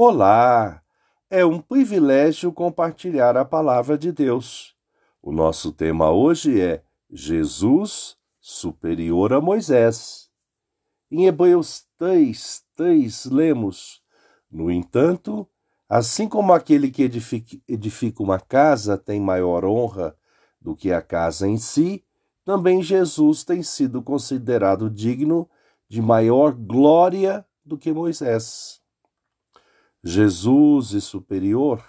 Olá! É um privilégio compartilhar a palavra de Deus. O nosso tema hoje é Jesus superior a Moisés. Em Hebreus 3, 3 lemos: No entanto, assim como aquele que edifica, uma casa tem maior honra do que a casa em si, também Jesus tem sido considerado digno de maior glória do que Moisés. Jesus e superior,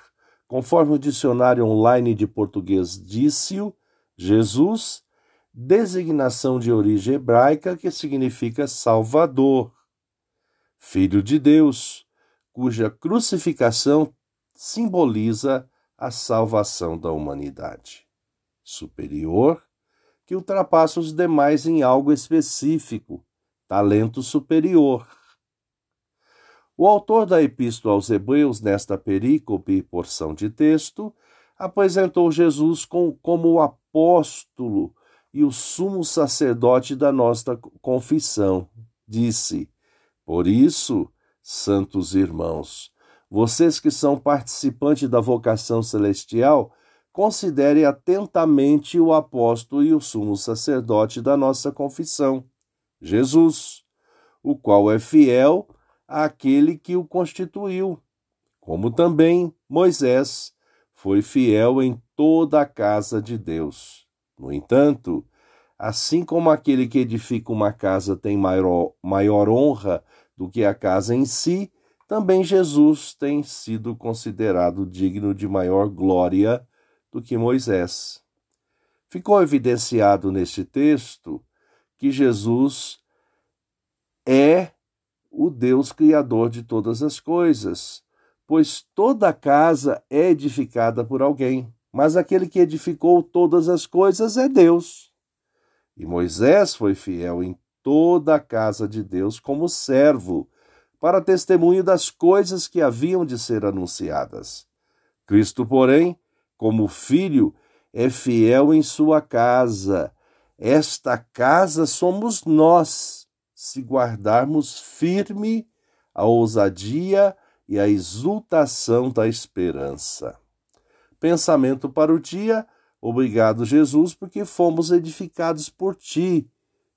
conforme o dicionário online de português disse-o, Jesus, designação de origem hebraica que significa Salvador, Filho de Deus, cuja crucificação simboliza a salvação da humanidade. Superior, que ultrapassa os demais em algo específico, talento superior o autor da Epístola aos Hebreus, nesta perícope e porção de texto, apresentou Jesus com, como o apóstolo e o sumo sacerdote da nossa confissão. Disse: Por isso, santos irmãos, vocês que são participantes da vocação celestial, considere atentamente o apóstolo e o sumo sacerdote da nossa confissão, Jesus, o qual é fiel àquele que o constituiu, como também Moisés foi fiel em toda a casa de Deus. No entanto, assim como aquele que edifica uma casa tem maior, maior honra do que a casa em si, também Jesus tem sido considerado digno de maior glória do que Moisés. Ficou evidenciado neste texto que Jesus é o Deus Criador de todas as coisas, pois toda casa é edificada por alguém, mas aquele que edificou todas as coisas é Deus. E Moisés foi fiel em toda a casa de Deus como servo, para testemunho das coisas que haviam de ser anunciadas. Cristo, porém, como filho, é fiel em sua casa. Esta casa somos nós se guardarmos firme a ousadia e a exultação da esperança. Pensamento para o dia. Obrigado, Jesus, porque fomos edificados por ti.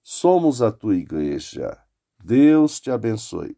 Somos a tua igreja. Deus te abençoe.